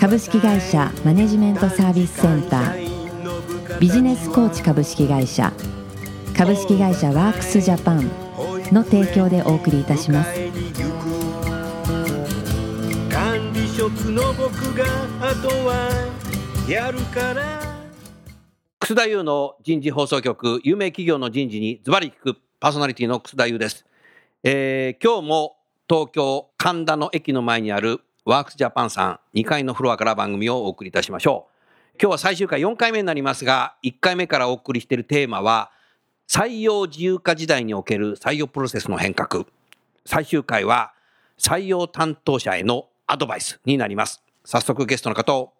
株式会社マネジメントサービスセンター。ビジネスコーチ株式会社。株式会社ワークスジャパンの提供でお送りいたします。管理職の僕があとはやるから。楠田優の人事放送局有名企業の人事にズバリ聞く。パーソナリティの楠田優です、えー今日も東京神田の駅の前にあるワークスジャパンさん2階のフロアから番組をお送りいたしましょう。今日は最終回4回目になりますが1回目からお送りしているテーマは採用自由化時代における採用プロセスの変革。最終回は採用担当者へのアドバイスになります。早速ゲストの方を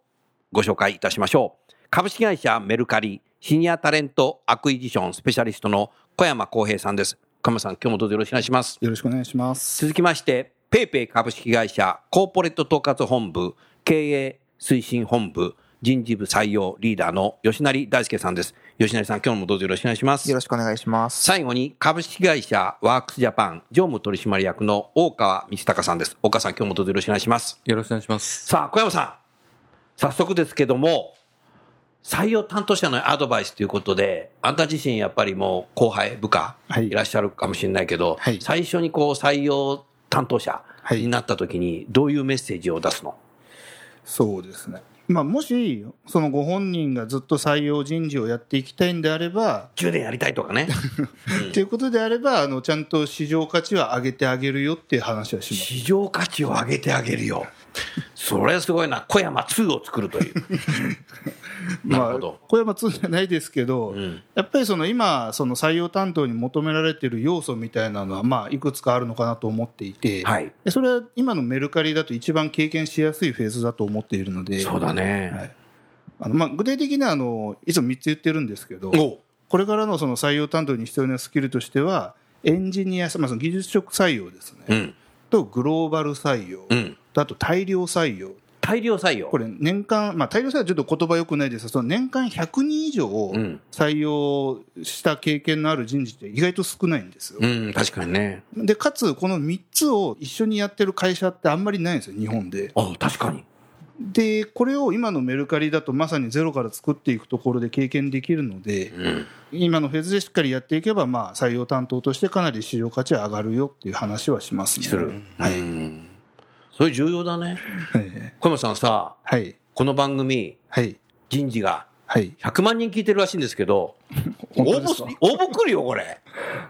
ご紹介いたしましょう。株式会社メルカリ Senior Talent Acquisition Specialist の小山康平さんです。小山さん今日もどうぞよろしくお願いします。よろしくお願いします。続きまして PayPay 株式会社コーポレート統括本部経営推進本部人事部採用リーダーの吉成大輔さんです。吉成さん今日もどうぞよろしくお願いします。よろしくお願いします。最後に株式会社ワークスジャパン常務取締役の大川道隆さんです。大川さん今日もどうぞよろしくお願いします。よろしくお願いします。さあ小山さん。早速ですけども採用担当者のアドバイスということであんた自身やっぱりもう後輩部下はい。いらっしゃるかもしれないけど、はい。最初にこう採用担当者はい。になった時にどういうメッセージを出すの、そうですね。まあ、もし、そのご本人がずっと採用人事をやっていきたいんであれば、10年やりたいとかね。ということであれば、あの、ちゃんと市場価値は上げてあげるよっていう話はします。市場価値を上げてあげるよそれすごいな。小山2を作るという。なるまあ小山2じゃないですけど、ん。やっぱりその今、その採用担当に求められている要素みたいなのは、まあ、いくつかあるのかなと思っていて、はい。でそれは今のメルカリだと一番経験しやすいフェーズだと思っているので、そうだね、はい。あのまあ、具体的にはあのいつも3つ言ってるんですけど、おこれからのその採用担当に必要なスキルとしては、エンジニア、まあ、その技術職採用ですね、うん。とグローバル採用、うん。とあと大量採用、大量採用これ、年間、まあ、大量採用はちょっと言葉よくないですが、その年間100人以上採用した経験のある人事って意外と少ないんですよ。うん確かにねでかつ、この3つを一緒にやってる会社ってあんまりないんですよ、日本で。あ確かにで、これを今のメルカリだとまさにゼロから作っていくところで経験できるので、うん今のフェーズでしっかりやっていけば、まあ、採用担当としてかなり市場価値は上がるよっていう話はしますね。する、はい。うんそれ重要だねはい 小山さんさはい。この番組はい。人事がはい。100万人聞いてるらしいんですけど応募応募来るよこれ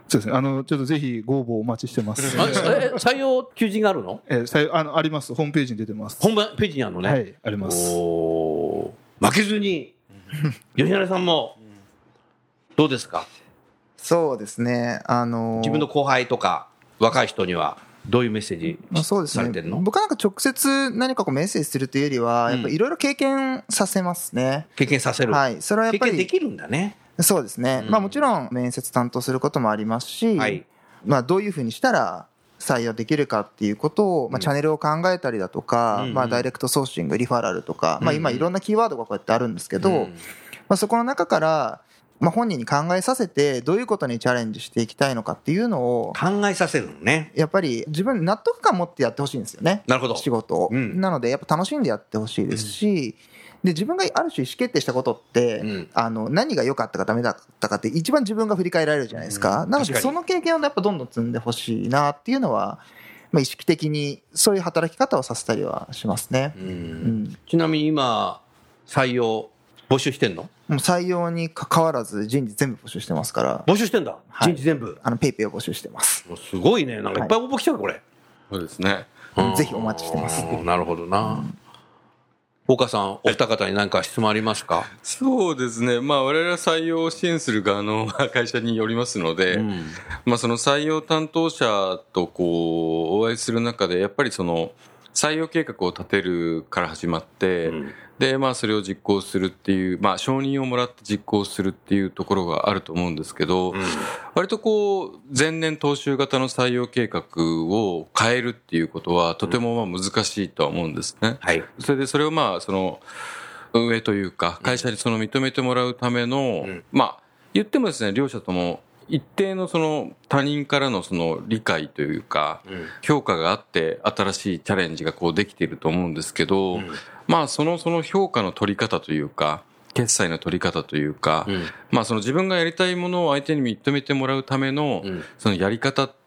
そうですね。あの、ちょっとぜひご応募お待ちしてます。採用求人があるの？えーさいあの、あります。ホームページに出てます。本番ページにあるのね、はい、あります。負けずに 吉成さんもどうですか？そうですね。あのー自分の後輩とか若い人にはどういうメッセージまあ、そうですね。されてるの、僕はなんか直接何かこうメッセージするというよりは、うん。やっぱりいろいろ経験させますね。経験させる、はい。それはやっぱり、できるんだね。そうですね。うん。まあもちろん面接担当することもありますし、はい。まあどういうふうにしたら採用できるかっていうことを、まあチャンネルを考えたりだとか、うん。まあダイレクトソーシング、リファラルとか、まあ今うん。いろんなキーワードがこうやってあるんですけど、うん。まあそこの中から、まあ本人に考えさせて、どういうことにチャレンジしていきたいのかっていうのを、考えさせるのねやっぱり自分納得感持ってやってほしいんですよね。なるほど仕事を。うんなので、やっぱ楽しんでやってほしいですし、で、自分がある種意思決定したことって、うんあの、何が良かったかダメだったかって一番自分が振り返られるじゃないですか。なので、その経験をやっぱどんどん積んでほしいなっていうのは、まあ意識的にそういう働き方をさせたりはしますね。うんうん。ちなみに今採用募集してんの？もう採用に関わらず人事全部募集してますから、募集してんだ、はい。人事全部？あの、ペイペイを募集してます。すごいね。なんかいっぱい応募来ちゃうこれ、そうですね。ぜひお待ちしてます。うんなるほどな、岡さんお二方に何か質問ありますか、そうですね。まあ、我々は採用を支援する側の会社によりますので、うん。まあ、その採用担当者とこう、お会いする中で、やっぱりその、採用計画を立てるから始まって、うん。で、まあ、それを実行するっていう、まあ、承認をもらって実行するっていうところがあると思うんですけど、割とこう、前年踏襲型の採用計画を変えるっていうことは、とてもまあ難しいとは思うんですね。はい。それで、それをまあ、その、運営というか、会社にその認めてもらうための、うん。まあ、言ってもですね、両者とも、一定のその他人からのその理解というか、うん。評価があって新しいチャレンジがこうできていると思うんですけど、ん。まあそのその評価の取り方というか、決済の取り方というか、うん。まあその自分がやりたいものを相手に認めてもらうための、うん。そのやり方って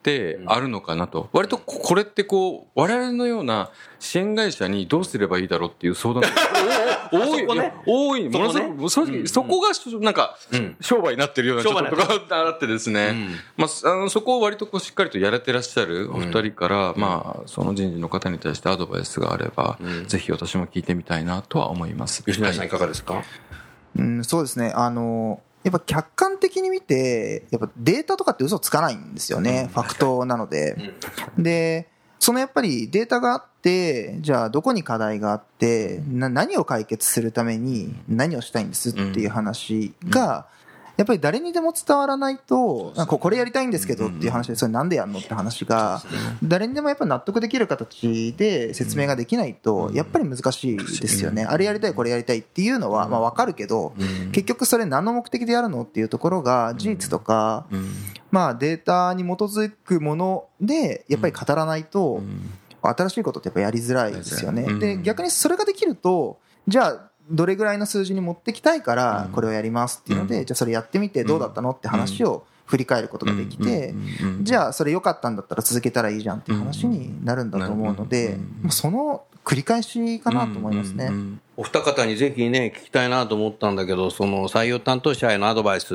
あるのかなと。割とここれってこう、我々のような支援会社にどうすればいいだろうっていう相談が多い、そこね。多い、そこね。ものすごく、正直、そこがなんか、うん。商売になってるようなちょっとがあってですね、うん。まあ、あのそこを割とこうしっかりとやれてらっしゃるお二人から、まあ、その人事の方に対してアドバイスがあれば、うん。ぜひ私も聞いてみたいなとは思います。吉永さんはい。いかがですか？うん、そうですね。あの、やっぱ客観的に見て、やっぱデータとかって嘘つかないんですよね。ファクトなので。で、そのやっぱりデータがあって、じゃあどこに課題があって、な何を解決するために何をしたいんですっていう話が、やっぱり誰にでも伝わらないと、なんかこれやりたいんですけどっていう話で、それなんでやんのって話が、誰にでもやっぱ納得できる形で説明ができないと、やっぱり難しいですよね。あれやりたい、これやりたいっていうのは、まあわかるけど、結局それ何の目的でやるのっていうところが、事実とか、まあデータに基づくもので、やっぱり語らないと、新しいことってやっぱやりづらいですよね。うん。で、逆にそれができると、じゃあ、どれぐらいの数字に持ってきたいから、これをやりますっていうので、じゃあそれやってみてどうだったのって話を振り返ることができて、じゃあそれ良かったんだったら続けたらいいじゃんっていう話になるんだと思うので、まあその繰り返しかなと思いますね。お二方にぜひね、聞きたいなと思ったんだけど、その採用担当者へのアドバイス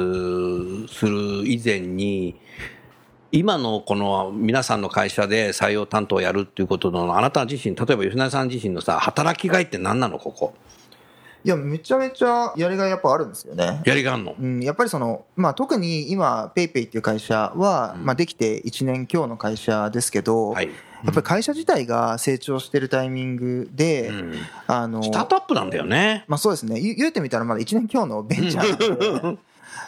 する以前に、今のこの皆さんの会社で採用担当をやるっていうことの、あなた自身、例えば吉永さん自身のさ、働きがいって何なの、ここ？いや、めちゃめちゃやりがいやっぱあるんですよね。やりがあんの？うん、やっぱりその、まあ、特に今、ペイペイっていう会社は、まあ、できて1年強の会社ですけど、はい。やっぱり会社自体が成長してるタイミングで、うんあの、スタートアップなんだよね。まあそうですね。言言うてみたらまだ1年強のベンチャー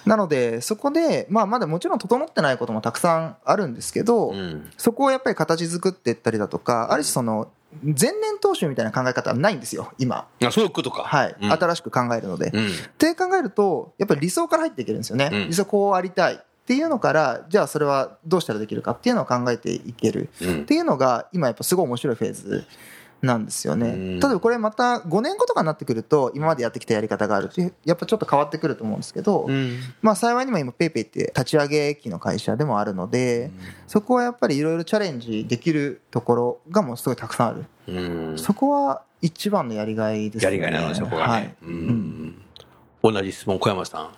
なので、そこで、まあまだもちろん整ってないこともたくさんあるんですけど、うん。そこをやっぱり形作っていったりだとか、ある種その、前年投資みたいな考え方はないんですよ、今。あ、そういうことか。はい。うん新しく考えるので。うん。って考えると、やっぱり理想から入っていけるんですよね。うん理想こうありたいっていうのから、じゃあそれはどうしたらできるかっていうのを考えていけるうんっていうのが、今やっぱすごい面白いフェーズなんですよね。うん例えばこれまた5年後とかになってくると、今までやってきたやり方があるって、やっぱちょっと変わってくると思うんですけど、うん。まあ幸いにも今 PayPay って立ち上げ期の会社でもあるので、そこはやっぱりいろいろチャレンジできるところがもうすごいたくさんある。うん。そこは一番のやりがいですね。やりがいなの、そこがね。はい。うん。同じ質問、小山さん。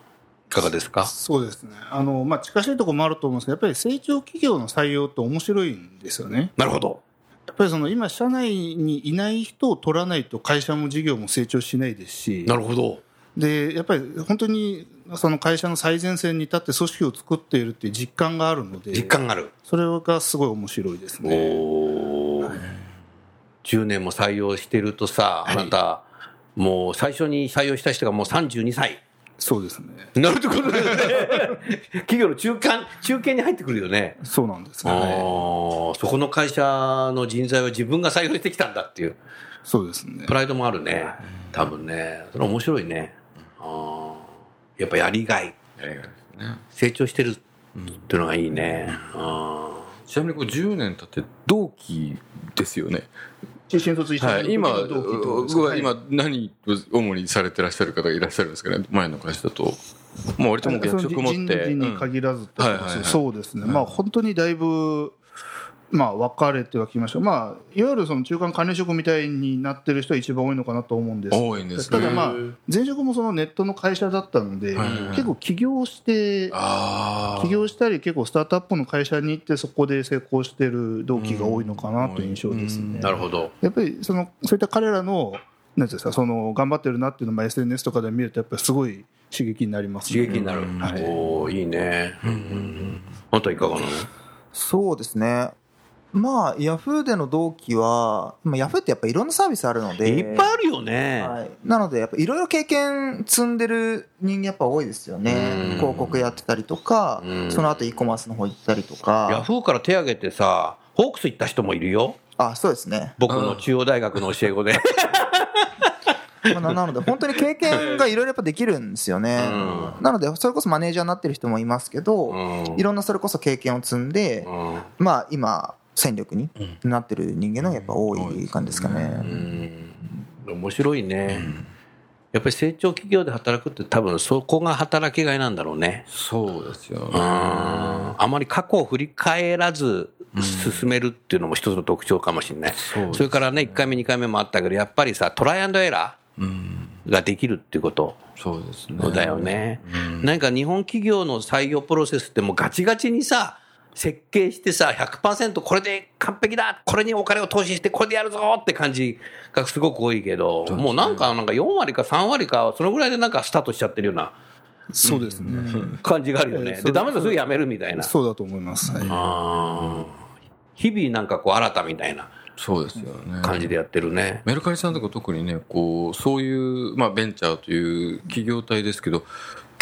いかがですか？そうですねあの、まあ、近しいところもあると思うんですけどやっぱり成長企業の採用って面白いんですよねなるほど。やっぱりその今社内にいない人を取らないと会社も事業も成長しないですしなるほど。でやっぱり本当にその会社の最前線に立って組織を作っているっていう実感があるので実感がある。それがすごい面白いですねおー10年も採用してるとさ、あなた、もう最初に採用した人がもう32歳。そうですねなるってことだよね。企業の中間、中堅に入ってくるよね。そうなんですあねーそこの会社の人材は自分が採用してきたんだっていう、そうですねプライドもあるね。多分ね。それ面白いね。あーやっぱやりがい。成長してるっていうのがいいね。あちなみにこう10年経って同期ですよね。新卒一緒はい、今、同期ってことですか？はい。今何を主にされてらっしゃる方がいらっしゃるんですかね、前の会社だと。もう割ともう役職持って。人事に限らずってことですよはいはいはい。そうですね、まあ本当にだいぶ、まあ、分かれてはきました、まあ、いわゆるその中間管理職みたいになってる人は一番多いのかなと思うんです多いんですねただ、まあ、前職もそのネットの会社だったので、はい結構起業して、ああ。起業したり、結構スタートアップの会社に行って、そこで成功してる同期が多いのかなという印象ですね。ーなるほど。やっぱりそのそういった彼らのなんていうんですかその頑張ってるなっていうのも SNS とかで見るとやっぱりすごい刺激になります、刺激になる。はいおーいいね。あなたいかがなの？そうですね。まあ、ヤフーでの同期は、まあ、ヤフーってやっぱいろんなサービスあるので。いっぱいあるよね。はい、なので、やっぱいろいろ経験積んでる人間やっぱ多いですよねうん。広告やってたりとかうん、その後 e コマースの方行ったりとヤか。フーから手挙げてさ、ホークス行った人もいるよ。あ、そうですね。僕の中央大学の教え子で。まあななので、本当に経験がいろいろやっぱできるんですよね。うなので、それこそマネージャーになってる人もいますけど、うんいろんなそれこそ経験を積んで、うんまあ今、戦力になってる人間のやっぱ多い感じですかね。うん面白いね。やっぱり成長企業で働くって多分そこが働きがいなんだろうね。そうですようんね。あまり過去を振り返らず進めるっていうのも一つの特徴かもしれない。そうですそれからね、1回目、2回目もあったけど、やっぱりさ、トライアンドエラうん。ーができるっていうことそうですね。だよね。うん何か日本企業の採用プロセスってもうガチガチにさ、設計してさ、100%これで完璧だこれにお金を投資してこれでやるぞって感じがすごく多いけど、もうなんか、なんか4割か3割か、そのぐらいでなんかスタートしちゃってるようなそうですね。感じがあるよね。ええで、ダメだ、すぐ辞めるみたいな。そうだと思います。はいあー日々なんかこう新たみたいなそうですよね。感じでやってるね。メルカリさんとか特にね、こう、そういう、まあ、ベンチャーという企業体ですけど、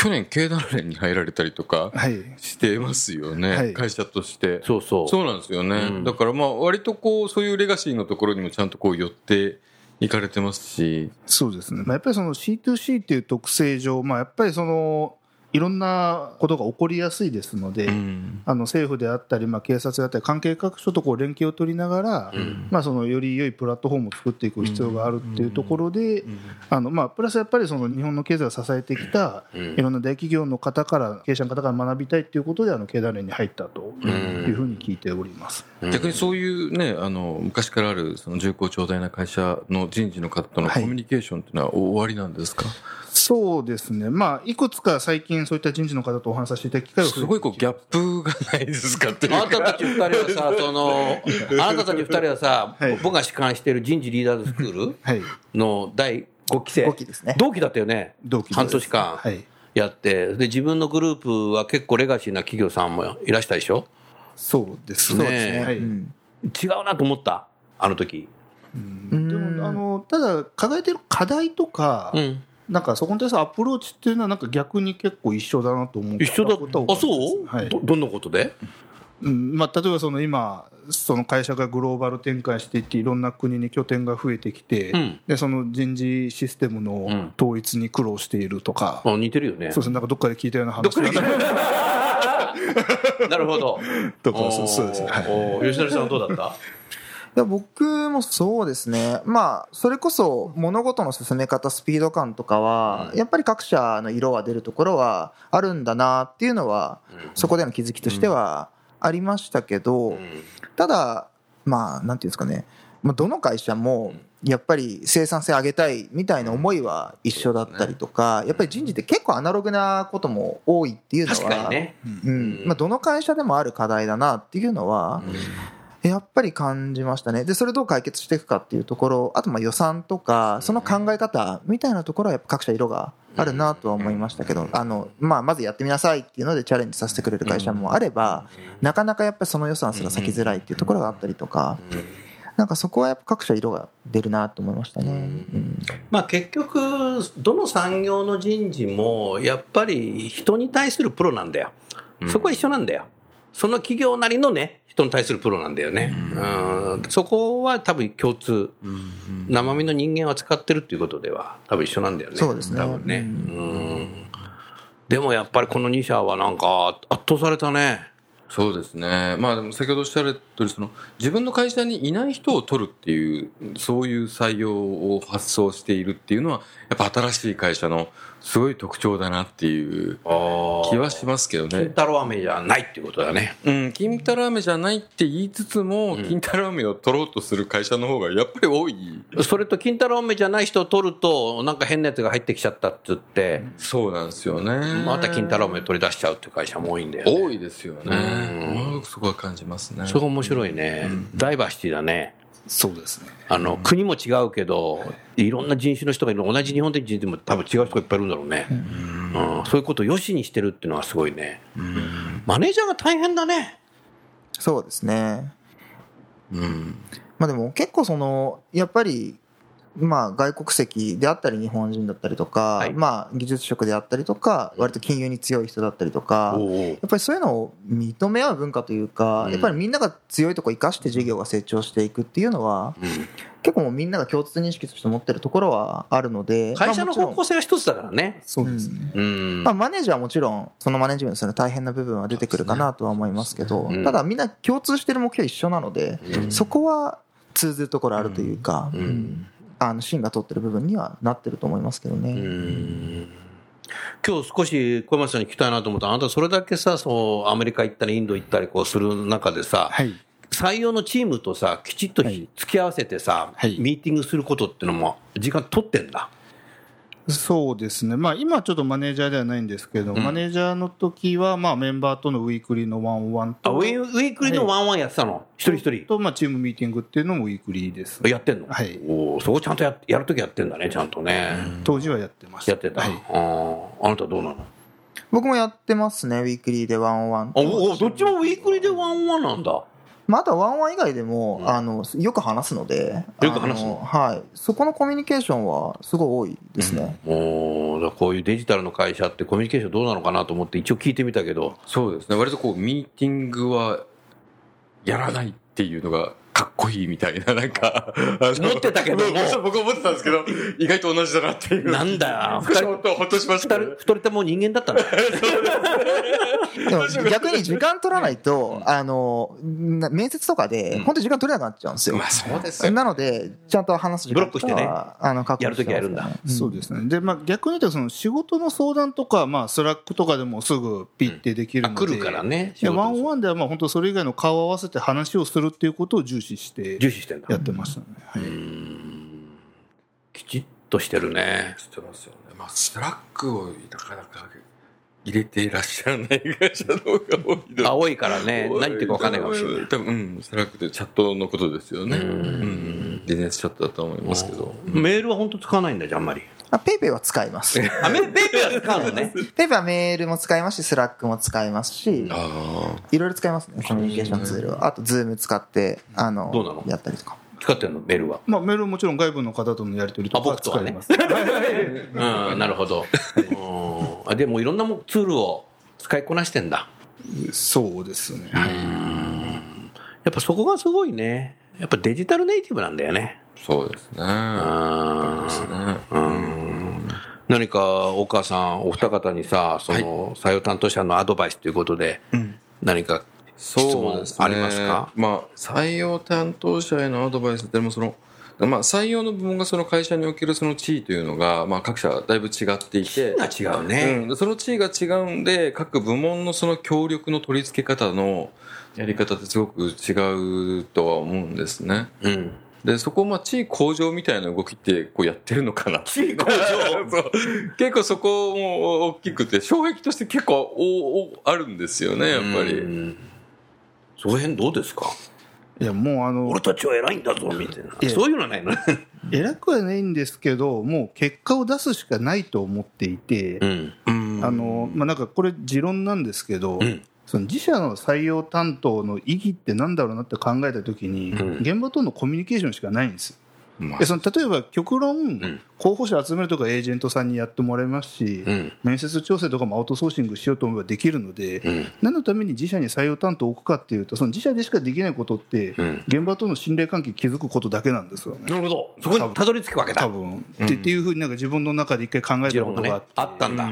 去年経団連に入られたりとかはい。してますよね、はい会社として。そうそう。そうなんですよね。うんだからまあ、割とこう、そういうレガシーのところにもちゃんとこう寄っていかれてますし、そうですね。まあ、やっぱりその C2C っていう特性上、まあ、やっぱりその、いろんなことが起こりやすいですので、うん。あの政府であったり、まあ、警察であったり、関係各所とこう連携を取りながら、まあ、そのより良いプラットフォームを作っていく必要があるっていうところで、あのまあ、プラスやっぱりその日本の経済を支えてきたうん。いろんな大企業の方から、経営者の方から学びたいということで、あの経団連に入ったというふうに聞いております。逆にそういうね、あの、昔からある、その重厚長大な会社の人事の方とのはい。コミュニケーションっていうのは終わりなんですか、そうですね、まあ、いくつか最近、そういった人事の方とお話しさせていただく機会をすごいこう、ギャップがないですか？っていうあなたたち二人はさ、その、あなたたち二人はさ、はい僕が主管している人事リーダーズスクールはい、の第5期生。5期ですね同期だったよね。同期です半年間はいやって、で、自分のグループは結構レガシーな企業さんもいらしたでしょ？そうですねね。はいうん違うなと思った？あの時。でもあのただ、抱えてる課題とか、うん。なんかそこに対するアプローチっていうのは、なんか逆に結構一緒だなと思う。一緒だ。ったです。そう、はい。ど、どんなことで？うん。まあ、例えばその今、その会社がグローバル展開していって、いろんな国に拠点が増えてきて、うん。でその人事システムの統一に苦労しているとか、あ似てるよね。そうですね、なんかどっかで聞いたような話な。るほど。とかそうそうです。ねはい。吉成さんはどうだった？いや僕もそうですね、まあ、それこそ物事の進め方、スピード感とかは、やっぱり各社の色は出るところはあるんだなっていうのは、そこでの気づきとしてはありましたけど、ただ、まあ、なんていうんですかね、まあ、どの会社も、やっぱり生産性上げたいみたいな思いは一緒だったりとか、やっぱり人事って結構アナログなことも多いっていうのは。うん。まあ、どの会社でもある課題だなっていうのは、やっぱり感じましたね。で、それどう解決していくかっていうところ、あとまあ予算とか、その考え方みたいなところはやっぱ各社色があるなとは思いましたけど、あの、まあ、まずやってみなさいっていうのでチャレンジさせてくれる会社もあれば、なかなかやっぱりその予算すら咲きづらいっていうところがあったりとか、なんかそこはやっぱ各社色が出るなと思いましたね。うんまあ結局、どの産業の人事も、やっぱり人に対するプロなんだよ。そこは一緒なんだよ。その企業なりのね、人に対するプロなんだよね。うんそこは多分共通。生身の人間を扱ってるっていうことでは多分一緒なんだよね。そうですね多分ね。うんでもやっぱりこの2社はなんか圧倒されたね。そうですね。まあでも先ほどおっしゃられた通り、その自分の会社にいない人を取るっていう、そういう採用を発想しているっていうのは、やっぱ新しい会社のすごい特徴だなっていう気はしますけどね。金太郎飴じゃないっていうことだね。うん、金太郎飴じゃないって言いつつも、金太郎飴を取ろうとする会社の方がやっぱり多い。それと金太郎飴じゃない人を取ると、なんか変なやつが入ってきちゃったって言って、そうなんですよね。また金太郎飴取り出しちゃうっていう会社も多いんだよね。多いですよね。うん、そこは感じますね。それが面白いね。ダイバーシティだね。そうですね。あの、国も違うけど、いろんな人種の人がいる。同じ日本的人でも多分違う人がいっぱいいるんだろうね。うんそういうことを良しにしてるっていうのはすごいね。マネージャーが大変だね。そうですね。うんまあでも結構その、やっぱり、まあ外国籍であったり日本人だったりとか、はい。まあ技術職であったりとか、割と金融に強い人だったりとか、やっぱりそういうのを認め合う文化というか、うん。やっぱりみんなが強いところを生かして事業が成長していくっていうのは、結構もうみんなが共通認識として持ってるところはあるので、会社の方向性が一つだからね。そうですね。うん。まあ、マネージャーはもちろん、そのマネジメントする大変な部分は出てくるかなとは思いますけど、うん。ただみんな共通してる目標一緒なので、うん。そこは通ずるところあるというか、うん。うんあの、芯が通ってる部分にはなってると思いますけどね。うん今日少し小山さんに聞きたいなと思ったらあなたそれだけさそうアメリカ行ったりインド行ったりこうする中でさ、はい。採用のチームとさきちっとはい付き合わせてさ、はいミーティングすることっていうのも時間取ってんだ。そうですね。まあ今ちょっとマネージャーではないんですけど、うん。マネージャーの時はまあメンバーとのウィークリーのワンオンワンと、あウィーウィークリーのワンオンワンやってたの、一人一人。とまあチームミーティングっていうのもウィークリーです。やってんの、はい。おーそこちゃんとややるときやってんだねちゃんとね、当時はやってました。やってた、はい。あーあなたどうなの？僕もやってますね、ウィークリーでワンオンワン。おおどっちもウィークリーでワンオンワンなんだまあ、あとはワンワン以外でも、うん。あの、よく話すので、よく話すはい。そこのコミュニケーションはすごい多いですね。もうだからこういうデジタルの会社ってコミュニケーションどうなのかなと思って一応聞いてみたけど。そうですね。割とこうミーティングはやらないっていうのがかっこいいみたいななんか思ってたけども。僕僕は思ってたんですけど意外と同じだなっていう。なんだよ。少しほっとほっとしましたも人間だったんだでも逆に時間取らないと、あの、な面接とかで、本当に時間取れなくなっちゃうんですよ。まあそうですよ。なので、ちゃんと話す時間ブロックしてね。あの、やる時はやるんだ。そうですね。で、まあ逆に言うとその仕事の相談とか、まあ Slack とかでもすぐピッてできるので。あ来るからねワンオンワンではまあ本当それ以外の顔を合わせて話をするっていうことを重視して重視してんだ。やってましたね。はい。きちっとしてるね。してますよね。まあ Slack をなかなか入れていらっしゃらない会社の方が多いの多いからね。何言ってるか分かんないかもしれない。多分うん Slack ってチャットのことですよね。うん。うんビジネスチャットだと思いますけど。メールは本当使わないんだじゃあんまり。あ PayPay は使います。あ PayPay は使うのね。PayPay はメールも使いますし、 Slack も使いますし、あいろいろ使いますね、コミュニケーションツールは。あと、 Zoom 使って、あの、どうなの？やったりとか。使ってんの？メールは？まあメールももちろん外部の方とのやり取りとあか使います。うんなるほど。うん。あでもいろんなもツールを使いこなしてんだ。そうですね。やっぱそこがすごいねやっぱデジタルネイティブなんだよね。あそうですね。うんですね。うん。何かお母さんお二方にさその採用担当者のアドバイスということで何か質問そうありますか？まあ、採用担当者へのアドバイスでもその、まあ、採用の部門がその会社におけるその地位というのが、まあ、各社だいぶ違っていて、が違うね、うん、その地位が違うんで各部門のその協力の取り付け方のやり方ってすごく違うとは思うんですね。うん。でそこをまあ地位向上みたいな動きってこうやってるのかな。地位向上。そう。結構そこも大きくて障壁として結構おおあるんですよねやっぱり。うんその辺どうですか？いや、もうあの俺、たちは偉いんだぞみたいな。えそういうのはないの？偉くはないんですけど、もう結果を出すしかないと思っていて、うん。あの、まあなんかこれ持論なんですけど、うんその自社の採用担当の意義ってなんだろうなって考えたときに、うん。現場とのコミュニケーションしかないんですでその例えば極論、ん。候補者集めるとかエージェントさんにやってもらいますし、うん。面接調整とかもアウトソーシングしようと思えばできるので、うん。何のために自社に採用担当を置くかっていうと、その自社でしかできないことって、うん。現場との信頼関係築くことだけなんですよね。なるほど。そこにたどり着くわけだ。多分、でっていうふうになんか自分の中で一回考えたことがあったんだ。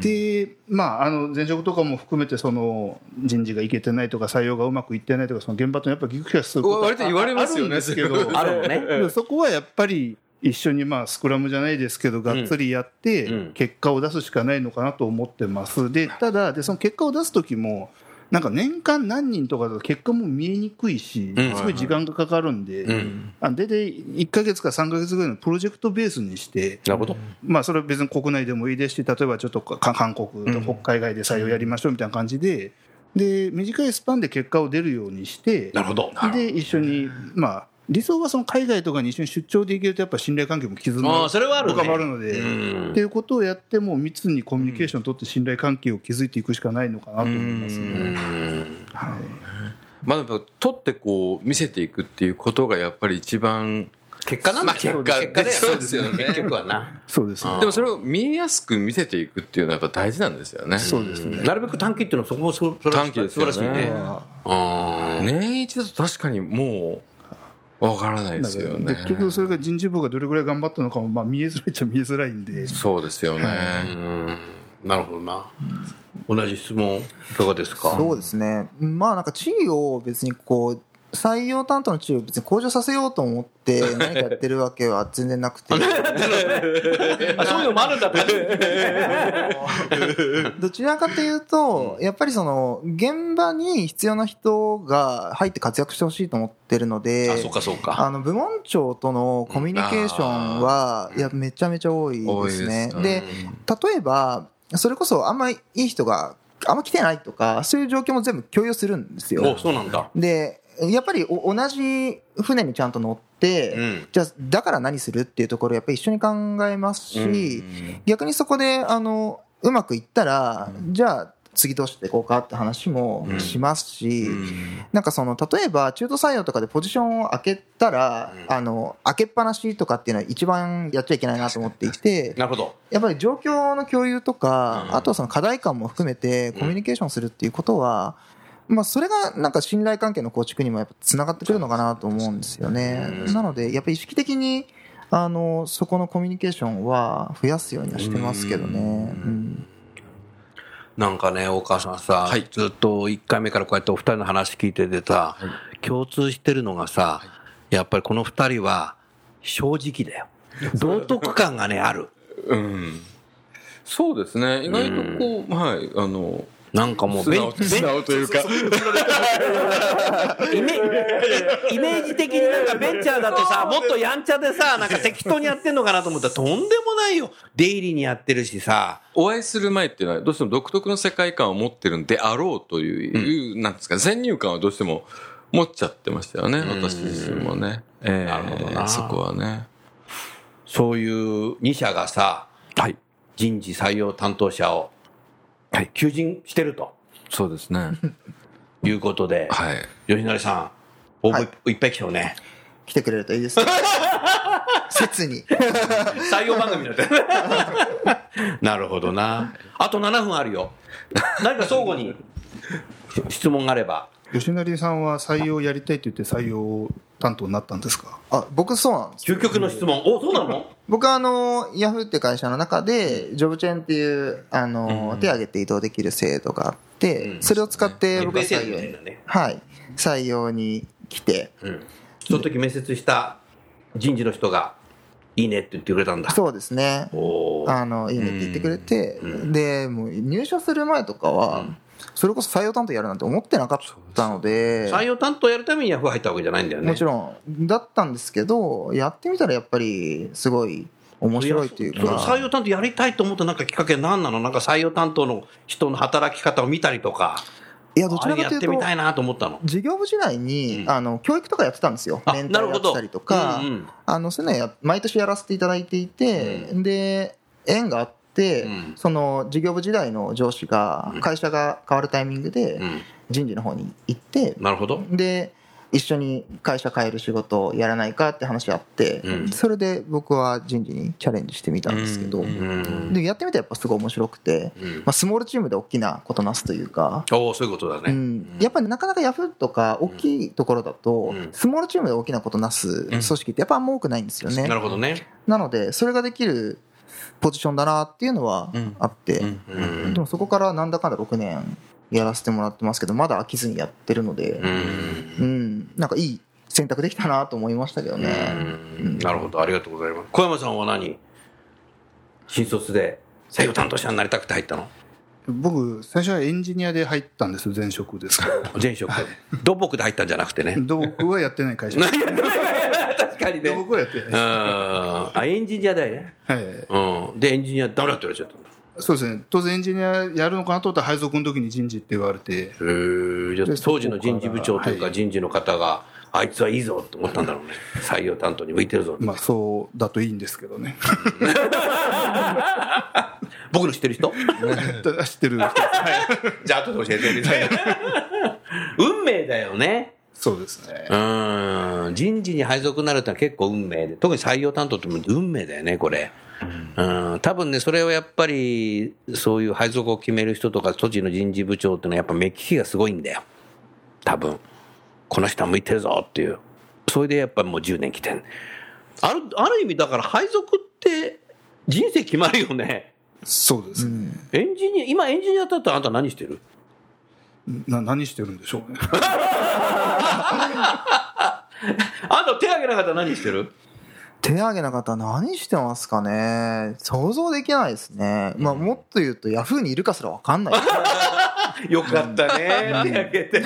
で、まあ、あの前職とかも含めてその人事がいけてないとか採用がうまくいってないとかその現場とやっぱギクシャすることが割と言われますよね。あるんですけど。あるのね。でそこはやっぱり一緒にまあスクラムじゃないですけどがっつりやってうん。結果を出すしかないのかなと思ってます。でただでその結果を出す時もなんか年間何人とかだと結果も見えにくいしうん。すごい時間がかかるんで、大体1か月か3か月ぐらいのプロジェクトベースにしてなるほど。まあ、それは別に国内でもいいですし、例えばちょっとか韓国とか海外で採用やりましょうみたいな感じで、で短いスパンで結果を出るようにして、なるほど。で一緒に、まあ、理想はその海外とかに一緒に出張で行けると、やっぱ信頼関係も絆ああそれはあるね。とかもあるので、うん。っていうことをやって、もう密にコミュニケーションを取って信頼関係を築いていくしかないのかなと思いますね。うん。はい。まあ、やっぱ取ってこう見せていくっていうことがやっぱり一番結果なんだ。よまあ結果結果だよそうですよね。結局はな。そうですね。でもそれを見えやすく見せていくっていうのはやっぱ大事なんですよね。そうですね。なるべく短期っていうのはそこもそそ短期ですよね。素晴らしいね。年一だと確かにもうわからないですよねで。結局それが人事部がどれぐらい頑張ったのかもまあ見えづらいっちゃ見えづらいんでそうですよね。うんなるほどな同じ質問いかがですか？そうですね。まあなんか地位を別にこう、採用担当の地位を別に向上させようと思って 何かやってるわけは全然なくて、あそういうのもあるんだって どちらかというと、やっぱりその、現場に必要な人が入って活躍してほしいと思ってるので、あそうかそうか。あの、部門長とのコミュニケーションは、いや、めちゃめちゃ多いですね。で例えば、それこそあんまりいい人が、あんま来てないとか、そういう状況も全部共有するんですよ。おそうなんだ。で、やっぱりお同じ船にちゃんと乗って、うん。じゃあ、だから何するっていうところをやっぱり一緒に考えますし、逆にそこで、あの、うまくいったら、じゃあ、次どうしていこうかって話もしますし、なんかその、例えば中途採用とかでポジションを開けたら、あの、開けっぱなしとかっていうのは一番やっちゃいけないなと思っていて、なるほど。やっぱり状況の共有とか、うん。あとはその課題感も含めてコミュニケーションするっていうことは、まあそれがなんか信頼関係の構築にもやっぱつながってくるのかなと思うんですよね。うんなので、やっぱり意識的に、あの、そこのコミュニケーションは増やすようにはしてますけどね。うんなんかね、大川さんさ、はいずっと1回目からこうやってお二人の話聞いててさ、共通してるのがさ、やっぱりこの二人は正直だよ。道徳感がね、ある。うん。そうですね。意外とこう、はい、あの、なんかもう素直素直というか、イメイメージ的になんかベンチャーだとさ、もっとやんちゃでさ、なんか適当にやってんのかなと思ったらとんでもないよ。出入りにやってるしさ。お会いする前っていうのはどうしても独特の世界観を持ってるんであろうという、なんですか、先入観はどうしても持っちゃってましたよね、私自身もね。ええなるほどなそこはね。そういう2社がさ、はい。人事採用担当者を、求人してるとそうですね。いうことで、はい。吉成さん、応募はいいっぱい来てよね。来てくれるといいですね。切に。採用番組だって。なるほどな。あと7分あるよ。何か相互に質問があれば。吉成さんは採用やりたいって言って採用担当になったんですか？あ、僕そうなんです。究極の質問。お、そうなの？僕はあの、ヤフーって会社の中で、ジョブチェーンっていう、あの、手挙げて移動できる制度があって、それを使って僕は採用に。はい、採用に来て、うん。その時面接した人事の人が、いいねって言ってくれたんだ。そうですね。あの、いいねって言ってくれてう、で、もう入社する前とかは、それこそ採用担当やるなんて思ってなかったので、採用担当やるためにヤフー入ったわけじゃないんだよね。もちろん、だったんですけど、やってみたらやっぱり、すごい面白いというその採か、用担当やりたいと思ったなんかきっかけ何なの？なんか採用担当の人の働き方を見たりとか、いや、どちらかというと。やってみ、たいなと思ったの？事業部時代に、うん。あの教育とかやってたんですよ、あメンターやってたりとか、あのそういうのや毎年やらせていただいていて、で縁があって、うんその事業部時代の上司が、会社が変わるタイミングでうん。人事の方に行って、なるほど。で一緒に会社変える仕事をやらないかって話あって、うんそれで僕は人事にチャレンジしてみたんですけど。でやってみたらやっぱすごい面白くて、うんまあ、スモールチームで大きなことなすというか。おおそういうことだね。うん、やっぱりなかなかヤフーとか大きいところだと、うんスモールチームで大きなことなす組織ってやっぱあんま多くないんですよね。なるほどね。なので、それができるポジションだなっていうのはあって、うん。でもそこからなんだかんだ6年やらせてもらってますけど、まだ飽きずにやってるので、うん。うん、なんかいい選択できたなと思いましたけどね。うん。なるほど、ありがとうございます。小山さんは何？新卒で採用担当者になりたくて入ったの？僕最初はエンジニアで入ったんです前職ですけ前職。土木で入ったんじゃなくてね。ど僕はやってない会社。確かに土木はやってないうん。あ、エンジニアだよね。はいうん。で、エンジニアダメだって言われちゃったんだ。そうですね当然エンジニアやるのかなと思ったら配属の時に人事って言われて当時の人事部長というかはい人事の方が、あいつはいいぞって思ったんだろうね。採用担当に向いてるぞって。まあそうだといいんですけどね 僕の知ってる人？知ってる人 じゃあ後で教えてください。運命だよね。そうですね。うん。人事に配属になるってのは結構運命で、特に採用担当っても運命だよね、これ。うん。多分ね、それをやっぱり、そういう配属を決める人とか、都知の人事部長っていうのはやっぱ目利きがすごいんだよ。多分。この人は向いてるぞっていう。それでやっぱもう10年来てん。ある、ある意味だから配属って人生決まるよね。そうですね。エンジニア、今エンジニアだったらあんた何してる？な何してるんでしょうね。あんた手挙げなかったら何してる？手挙げな方何してますかね想像できないですね。まあもっと言うとヤフーにいるかすらわかんない。よかったね。手挙げて。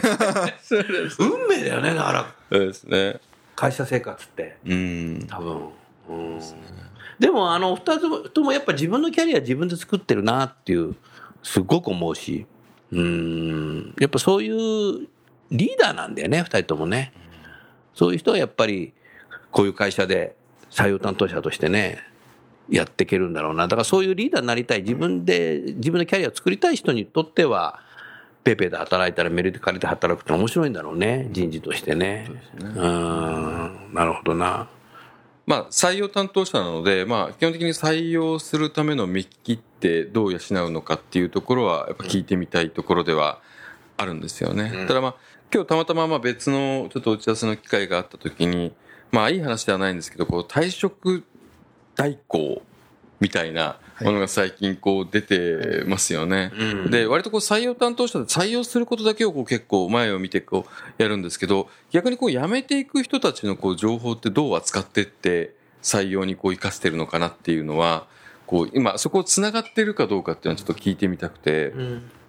運命だよね、だから。そうですね。会社生活って。うん。多分。うんでも、あの、二つともやっぱ自分のキャリア自分で作ってるなっていう、すごく思うし。うん。やっぱそういうリーダーなんだよね、二人ともね。そういう人はやっぱり、こういう会社で採用担当者としてね、やっていけるんだろうな。だからそういうリーダーになりたい、自分で、自分のキャリアを作りたい人にとっては、ペーペーで働いたらメルカリで働くって面白いんだろうね、人事としてね。うん、なるほどな。まあ、採用担当者なので、まあ、基本的に採用するための見切きってどう養うのかっていうところは、やっぱ聞いてみたいところではあるんですよね。ただまあ、今日たまたままあ別のちょっと打ち合わせの機会があった時に、まあ、いい話ではないんですけど、こう、退職代行みたいなものが最近こう出てますよね。うん。で、割とこう採用担当者で採用することだけをこう結構前を見てこうやるんですけど、逆にこう辞めていく人たちのこう情報ってどう扱ってって採用にこう活かしてるのかなっていうのは、こう今そこを繋がってるかどうかっていうのはちょっと聞いてみたくて、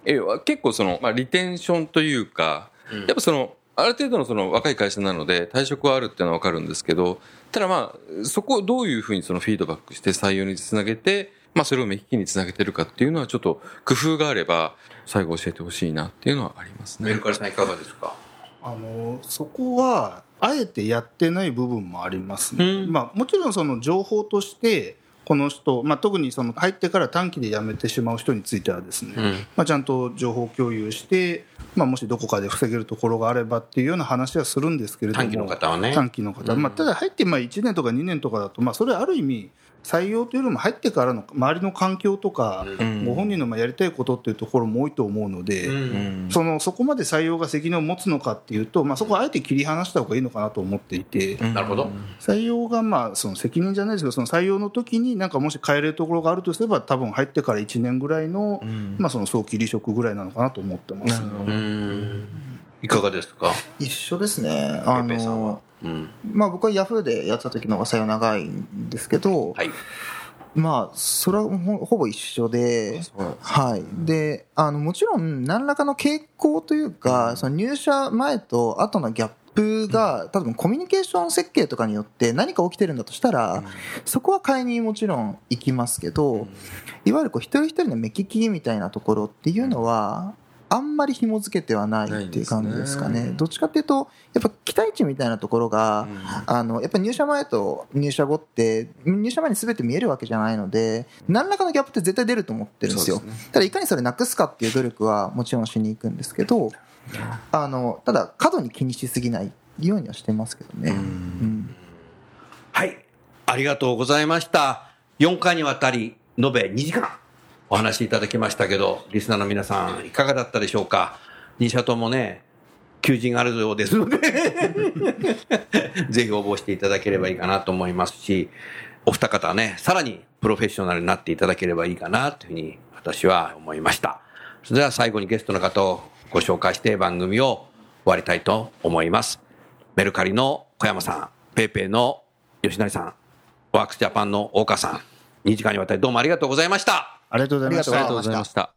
え結構その、まあ、リテンションというか、やっぱその、ある程度のその若い会社なので退職はあるっていうのはわかるんですけど、ただまあ、そこをどういうふうにそのフィードバックして採用につなげて、まあそれを目利きにつなげてるかっていうのはちょっと工夫があれば最後教えてほしいなっていうのはありますね。メル。カリさんいかがですか？あのそこはあえてやってない部分もありますね、うん。まあ、もちろんその情報としてこの人、まあ、特にその入ってから短期で辞めてしまう人についてはですね、うん。まあ、ちゃんと情報共有して、まあ、もしどこかで防げるところがあればっていうような話はするんですけれども短期の方はね。短期の方、まあ、ただ入ってまあ1年とか2年とかだと、まあ、それはある意味採用というよりも入ってからの周りの環境とか、ん。ご本人のまあやりたいことっていうところも多いと思うので、うん。そのそこまで採用が責任を持つのかっていうと、まあ、そこはあえて切り離した方がいいのかなと思っていて、なるほど。採用がまあその責任じゃないですけど、その採用の時になんかもし変えれるところがあるとすれば、多分入ってから1年ぐらいの、まあ、その早期離職ぐらいなのかなと思ってます、うん。いかがですか？一緒ですね。あペペさんは。の、うん。まあ僕はヤフーでやってた時の方が採用長いんですけど、はい。まあ、それはほほぼ一緒で、はい。で、あの、もちろん、何らかの傾向というか、その入社前と後のギャップが、多分コミュニケーション設計とかによって何か起きてるんだとしたら、そこは買いにもちろん行きますけど、いわゆるこう、一人一人の目利きみたいなところっていうのは、あんまり紐付けてはないっていう感じですかね。ねどっちかっていうと、やっぱ期待値みたいなところが、あの、やっぱ入社前と入社後って、入社前に全て見えるわけじゃないので、何らかのギャップって絶対出ると思ってるんですよ。すただ、いかにそれなくすかっていう努力はもちろんしに行くんですけど、あの、ただ、過度に気にしすぎないようにはしてますけどね。うんはい。ありがとうございました。4回にわたり、延べ2時間お話しいただきましたけど、リスナーの皆さん、いかがだったでしょうか ?2 社ともね、求人があるようですので、ぜひ応募していただければいいかなと思いますし、お二方ね、さらにプロフェッショナルになっていただければいいかなというふうに私は思いました。それでは最後にゲストの方をご紹介して番組を終わりたいと思います。メルカリの小山さん、ペイペイの吉成さん、ワークスジャパンの大川さん、2時間にわたりどうもありがとうございました。ありがとうございましたありがとうございました。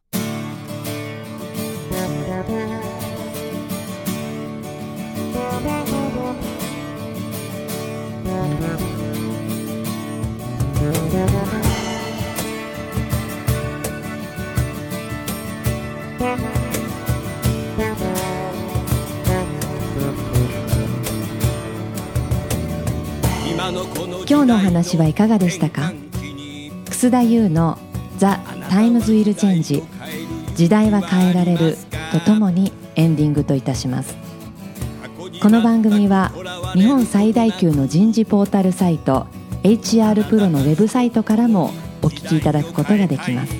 今日のお話はいかがでしたか？楠田優の「 The Times Will Change。時代は変えられる。とともにエンディングといたします。この番組は日本最大級の人事ポータルサイト HR プロのウェブサイトからもお聞きいただくことができます。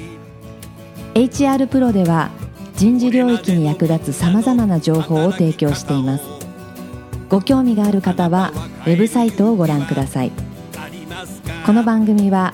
HR プロでは人事領域に役立つさまざまな情報を提供しています。ご興味がある方はウェブサイトをご覧ください。この番組は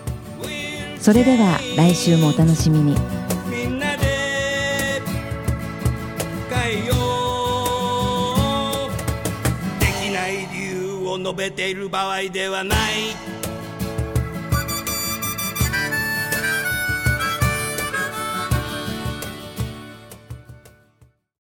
それでは来週もお楽しみに。みんなで変えよう。できない理由を述べている場合ではない。